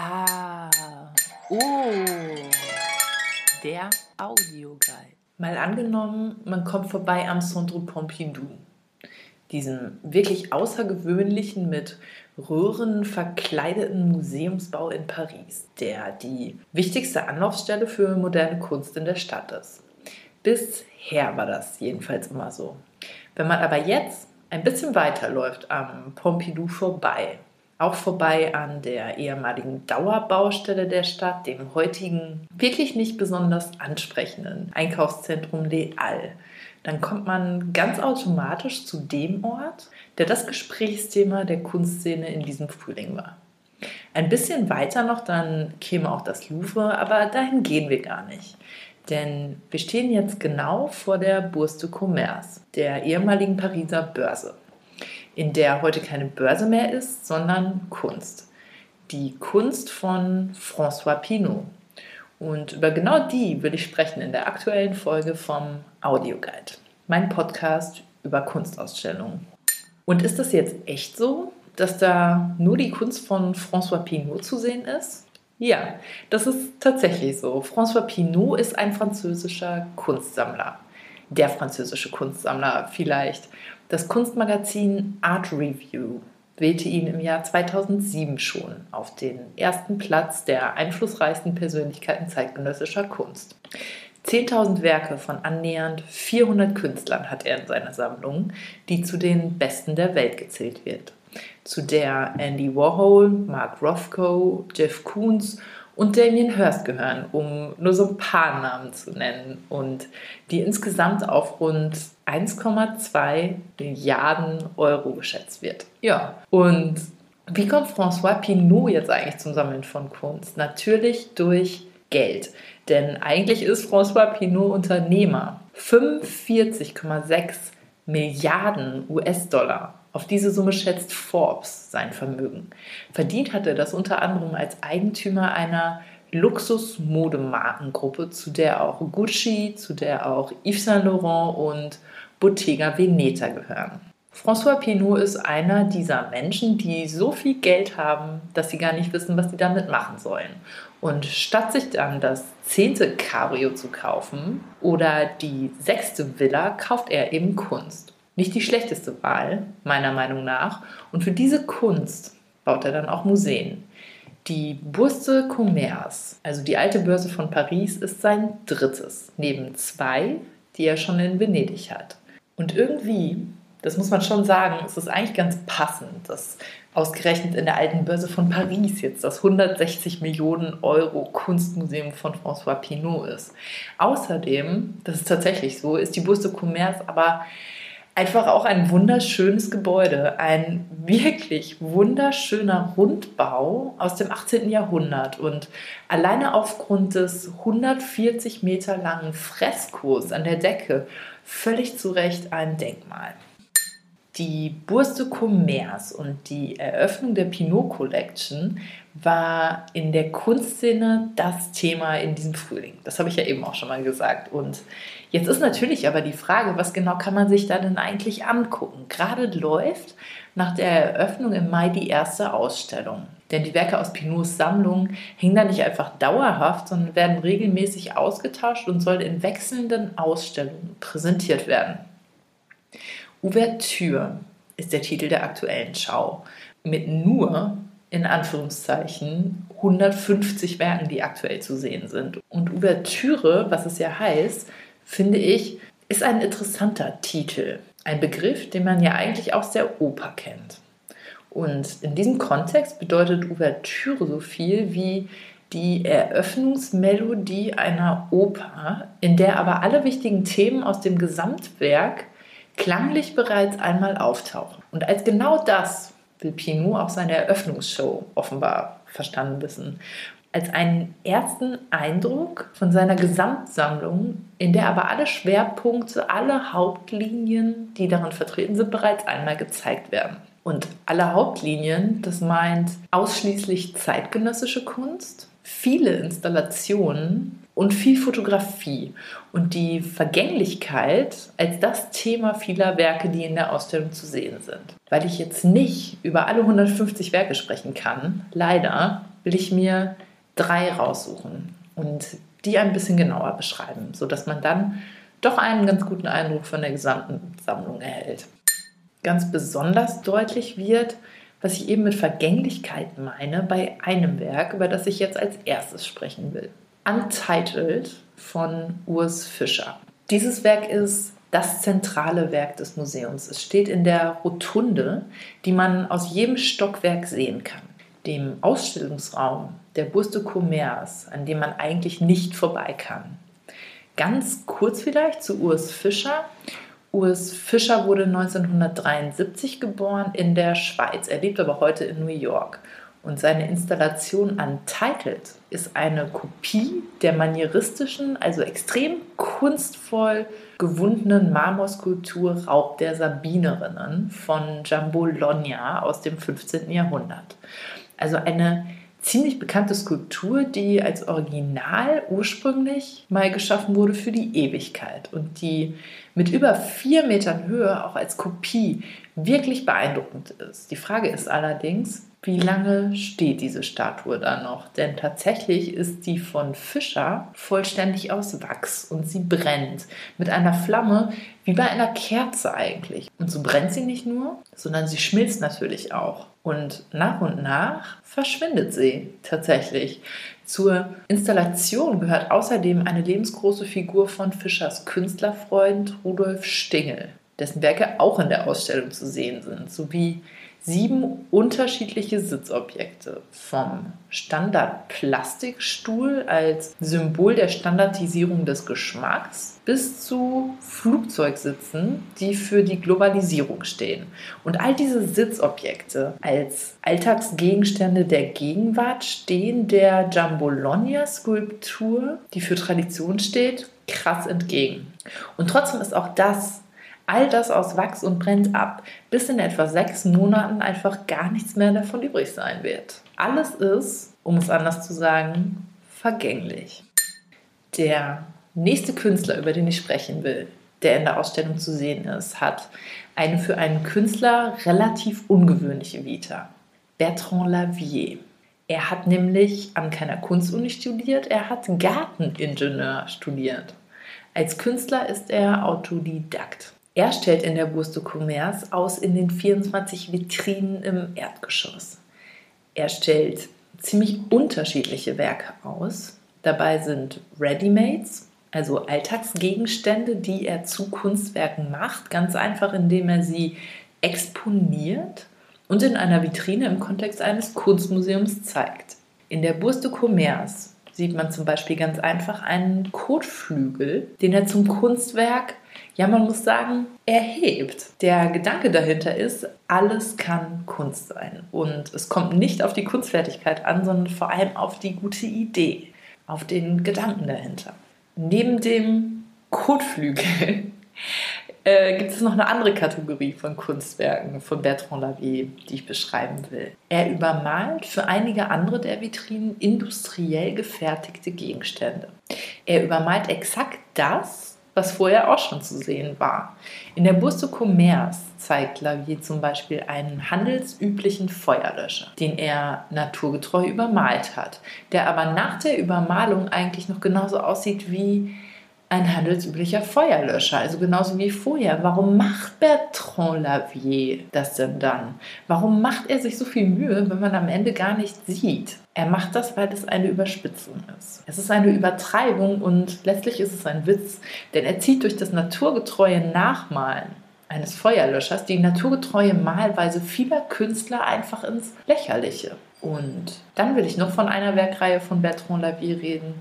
Ah, oh, der Audioguide. Mal angenommen, man kommt vorbei am Centre Pompidou, diesem wirklich außergewöhnlichen mit Röhren verkleideten Museumsbau in Paris, der die wichtigste Anlaufstelle für moderne Kunst in der Stadt ist. Bisher war das jedenfalls immer so. Wenn man aber jetzt ein bisschen weiterläuft am Pompidou vorbei, auch vorbei an der ehemaligen Dauerbaustelle der Stadt, dem heutigen wirklich nicht besonders ansprechenden Einkaufszentrum Halles. Dann kommt man ganz automatisch zu dem Ort, der das Gesprächsthema der Kunstszene in diesem Frühling war. Ein bisschen weiter noch, dann käme auch das Louvre, aber dahin gehen wir gar nicht. Denn wir stehen jetzt genau vor der Bourse de Commerce, der ehemaligen Pariser Börse in der heute keine Börse mehr ist, sondern Kunst. Die Kunst von François Pinault. Und über genau die will ich sprechen in der aktuellen Folge vom Audioguide, mein Podcast über Kunstausstellungen. Und ist das jetzt echt so, dass da nur die Kunst von François Pinault zu sehen ist? Ja, das ist tatsächlich so. François Pinault ist ein französischer Kunstsammler. Der französische Kunstsammler vielleicht. Das Kunstmagazin Art Review wählte ihn im Jahr 2007 schon auf den ersten Platz der einflussreichsten Persönlichkeiten zeitgenössischer Kunst. 10.000 Werke von annähernd 400 Künstlern hat er in seiner Sammlung, die zu den besten der Welt gezählt wird. Zu der Andy Warhol, Mark Rothko, Jeff Koons und Damien Hirst gehören, um nur so ein paar Namen zu nennen und die insgesamt auf rund 1,2 Milliarden Euro geschätzt wird. Ja, und wie kommt François Pinault jetzt eigentlich zum Sammeln von Kunst? Natürlich durch Geld. Denn eigentlich ist François Pinault Unternehmer. 45,6 Milliarden US-Dollar auf diese Summe schätzt Forbes sein Vermögen. Verdient hat er das unter anderem als Eigentümer einer Luxus-Modemarkengruppe, zu der auch Gucci, zu der auch Yves Saint Laurent und Bottega Veneta gehören. François Pinault ist einer dieser Menschen, die so viel Geld haben, dass sie gar nicht wissen, was sie damit machen sollen. Und statt sich dann das zehnte Cabrio zu kaufen oder die sechste Villa, kauft er eben Kunst nicht die schlechteste Wahl, meiner Meinung nach. Und für diese Kunst baut er dann auch Museen. Die Bourse Commerce, also die alte Börse von Paris, ist sein drittes, neben zwei, die er schon in Venedig hat. Und irgendwie, das muss man schon sagen, ist es eigentlich ganz passend, dass ausgerechnet in der alten Börse von Paris jetzt das 160 Millionen Euro Kunstmuseum von François Pinault ist. Außerdem, das ist tatsächlich so, ist die Bourse Commerce aber einfach auch ein wunderschönes Gebäude, ein wirklich wunderschöner Rundbau aus dem 18. Jahrhundert und alleine aufgrund des 140 Meter langen Freskos an der Decke völlig zu Recht ein Denkmal. Die Bourse de Commerce und die Eröffnung der Pinot Collection war in der Kunstszene das Thema in diesem Frühling. Das habe ich ja eben auch schon mal gesagt. Und jetzt ist natürlich aber die Frage, was genau kann man sich da denn eigentlich angucken? Gerade läuft nach der Eröffnung im Mai die erste Ausstellung. Denn die Werke aus Pinots Sammlung hängen da nicht einfach dauerhaft, sondern werden regelmäßig ausgetauscht und sollen in wechselnden Ausstellungen präsentiert werden. Ouvertüre ist der Titel der aktuellen Schau. Mit nur in Anführungszeichen 150 Werken, die aktuell zu sehen sind. Und Ouvertüre, was es ja heißt, finde ich, ist ein interessanter Titel. Ein Begriff, den man ja eigentlich aus der Oper kennt. Und in diesem Kontext bedeutet Ouvertüre so viel wie die Eröffnungsmelodie einer Oper, in der aber alle wichtigen Themen aus dem Gesamtwerk klanglich bereits einmal auftauchen. Und als genau das will Pinault auch seine Eröffnungsshow offenbar verstanden wissen. Als einen ersten Eindruck von seiner Gesamtsammlung, in der aber alle Schwerpunkte, alle Hauptlinien, die darin vertreten sind, bereits einmal gezeigt werden. Und alle Hauptlinien, das meint ausschließlich zeitgenössische Kunst, viele Installationen und viel Fotografie und die Vergänglichkeit als das Thema vieler Werke, die in der Ausstellung zu sehen sind. Weil ich jetzt nicht über alle 150 Werke sprechen kann, leider, will ich mir drei raussuchen und die ein bisschen genauer beschreiben, sodass man dann doch einen ganz guten Eindruck von der gesamten Sammlung erhält. Ganz besonders deutlich wird, was ich eben mit Vergänglichkeit meine, bei einem Werk, über das ich jetzt als erstes sprechen will. Untitled von Urs Fischer. Dieses Werk ist das zentrale Werk des Museums. Es steht in der Rotunde, die man aus jedem Stockwerk sehen kann. Dem Ausstellungsraum der Bourse de Commerce, an dem man eigentlich nicht vorbei kann. Ganz kurz vielleicht zu Urs Fischer. Urs Fischer wurde 1973 geboren in der Schweiz. Er lebt aber heute in New York. Und seine Installation Untitled ist eine Kopie der manieristischen, also extrem kunstvoll gewundenen Marmorskulptur Raub der Sabinerinnen von Giambologna aus dem 15. Jahrhundert. Also eine ziemlich bekannte Skulptur, die als Original ursprünglich mal geschaffen wurde für die Ewigkeit und die mit über vier Metern Höhe auch als Kopie wirklich beeindruckend ist. Die Frage ist allerdings, wie lange steht diese Statue da noch? Denn tatsächlich ist die von Fischer vollständig aus Wachs und sie brennt mit einer Flamme wie bei einer Kerze eigentlich. Und so brennt sie nicht nur, sondern sie schmilzt natürlich auch. Und nach und nach verschwindet sie tatsächlich. Zur Installation gehört außerdem eine lebensgroße Figur von Fischers Künstlerfreund Rudolf Stingel, dessen Werke auch in der Ausstellung zu sehen sind, sowie sieben unterschiedliche Sitzobjekte. Vom Standard-Plastikstuhl als Symbol der Standardisierung des Geschmacks bis zu Flugzeugsitzen, die für die Globalisierung stehen. Und all diese Sitzobjekte als Alltagsgegenstände der Gegenwart stehen der Jambologna-Skulptur, die für Tradition steht, krass entgegen. Und trotzdem ist auch das all das aus Wachs und brennt ab, bis in etwa sechs Monaten einfach gar nichts mehr davon übrig sein wird. Alles ist, um es anders zu sagen, vergänglich. Der nächste Künstler, über den ich sprechen will, der in der Ausstellung zu sehen ist, hat eine für einen Künstler relativ ungewöhnliche Vita. Bertrand Lavier. Er hat nämlich an keiner Kunstuni studiert, er hat Garteningenieur studiert. Als Künstler ist er Autodidakt. Er stellt in der Bourse de Commerce aus in den 24 Vitrinen im Erdgeschoss. Er stellt ziemlich unterschiedliche Werke aus. Dabei sind Readymates, also Alltagsgegenstände, die er zu Kunstwerken macht, ganz einfach indem er sie exponiert und in einer Vitrine im Kontext eines Kunstmuseums zeigt. In der Bourse de Commerce sieht man zum Beispiel ganz einfach einen Kotflügel, den er zum Kunstwerk ja, man muss sagen, erhebt. Der Gedanke dahinter ist, alles kann Kunst sein. Und es kommt nicht auf die Kunstfertigkeit an, sondern vor allem auf die gute Idee, auf den Gedanken dahinter. Neben dem Kotflügel äh, gibt es noch eine andere Kategorie von Kunstwerken von Bertrand Lavier, die ich beschreiben will. Er übermalt für einige andere der Vitrinen industriell gefertigte Gegenstände. Er übermalt exakt das, was vorher auch schon zu sehen war. In der Bourse de Commerce zeigt Lavier zum Beispiel einen handelsüblichen Feuerlöscher, den er naturgetreu übermalt hat, der aber nach der Übermalung eigentlich noch genauso aussieht wie ein handelsüblicher Feuerlöscher, also genauso wie vorher. Warum macht Bertrand Lavier das denn dann? Warum macht er sich so viel Mühe, wenn man am Ende gar nicht sieht? Er macht das, weil es eine Überspitzung ist. Es ist eine Übertreibung und letztlich ist es ein Witz, denn er zieht durch das naturgetreue Nachmalen eines Feuerlöschers die naturgetreue Malweise vieler Künstler einfach ins Lächerliche. Und dann will ich noch von einer Werkreihe von Bertrand Lavier reden,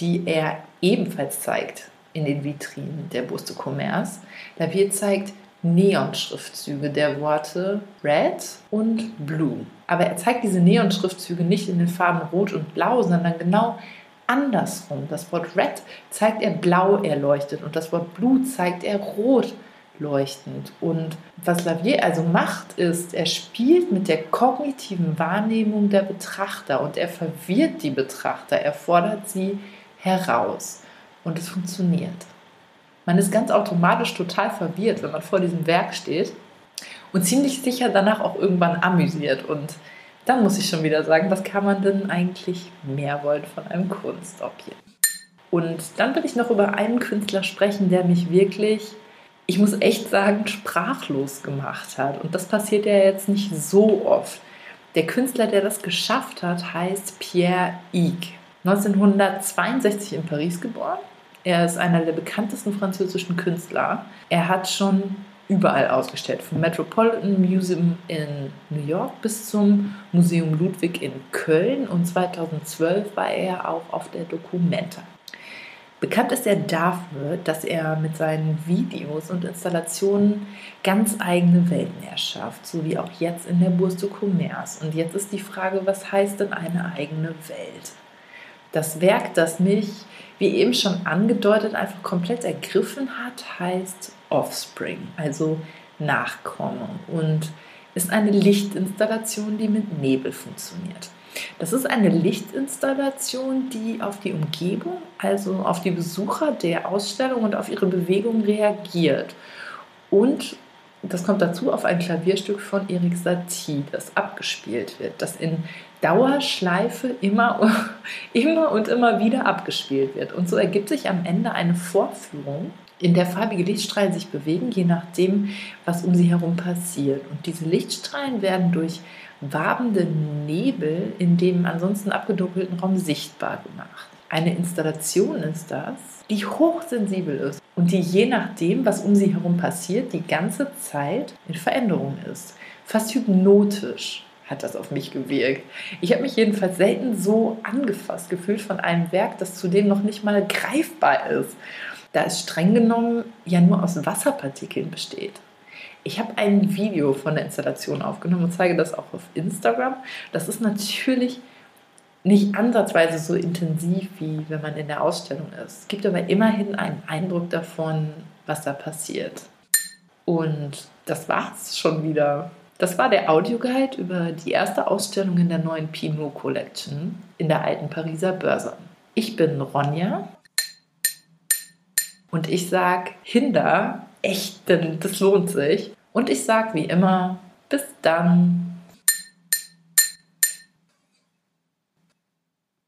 die er ebenfalls zeigt in den Vitrinen der Bourse de Commerce. Lavier zeigt Neonschriftzüge der Worte Red und Blue. Aber er zeigt diese Neonschriftzüge nicht in den Farben Rot und Blau, sondern genau andersrum. Das Wort Red zeigt er blau erleuchtet und das Wort Blue zeigt er rot leuchtend. Und was Lavier also macht, ist, er spielt mit der kognitiven Wahrnehmung der Betrachter und er verwirrt die Betrachter, er fordert sie heraus. Und es funktioniert. Man ist ganz automatisch total verwirrt, wenn man vor diesem Werk steht und ziemlich sicher danach auch irgendwann amüsiert. Und dann muss ich schon wieder sagen, was kann man denn eigentlich mehr wollen von einem Kunstobjekt? Und dann will ich noch über einen Künstler sprechen, der mich wirklich, ich muss echt sagen, sprachlos gemacht hat. Und das passiert ja jetzt nicht so oft. Der Künstler, der das geschafft hat, heißt Pierre Ig. 1962 in Paris geboren. Er ist einer der bekanntesten französischen Künstler. Er hat schon überall ausgestellt, vom Metropolitan Museum in New York bis zum Museum Ludwig in Köln und 2012 war er auch auf der Documenta. Bekannt ist er dafür, dass er mit seinen Videos und Installationen ganz eigene Welten erschafft, so wie auch jetzt in der Bourse du Commerce. Und jetzt ist die Frage, was heißt denn eine eigene Welt? Das Werk, das mich, wie eben schon angedeutet, einfach komplett ergriffen hat, heißt Offspring, also Nachkommen und ist eine Lichtinstallation, die mit Nebel funktioniert. Das ist eine Lichtinstallation, die auf die Umgebung, also auf die Besucher der Ausstellung und auf ihre Bewegung reagiert. Und das kommt dazu auf ein Klavierstück von Erik Satie, das abgespielt wird, das in Dauerschleife immer, immer und immer wieder abgespielt wird. Und so ergibt sich am Ende eine Vorführung, in der farbige Lichtstrahlen sich bewegen, je nachdem, was um sie herum passiert. Und diese Lichtstrahlen werden durch wabende Nebel in dem ansonsten abgedunkelten Raum sichtbar gemacht. Eine Installation ist das, die hochsensibel ist und die je nachdem, was um sie herum passiert, die ganze Zeit in Veränderung ist. Fast hypnotisch hat das auf mich gewirkt. Ich habe mich jedenfalls selten so angefasst gefühlt von einem Werk, das zudem noch nicht mal greifbar ist, da es streng genommen ja nur aus Wasserpartikeln besteht. Ich habe ein Video von der Installation aufgenommen und zeige das auch auf Instagram. Das ist natürlich nicht ansatzweise so intensiv, wie wenn man in der Ausstellung ist. Es gibt aber immerhin einen Eindruck davon, was da passiert. Und das war's schon wieder. Das war der Audioguide über die erste Ausstellung in der neuen Pinot Collection in der alten Pariser Börse. Ich bin Ronja und ich sag Hinder, echt, denn das lohnt sich. Und ich sag wie immer, bis dann.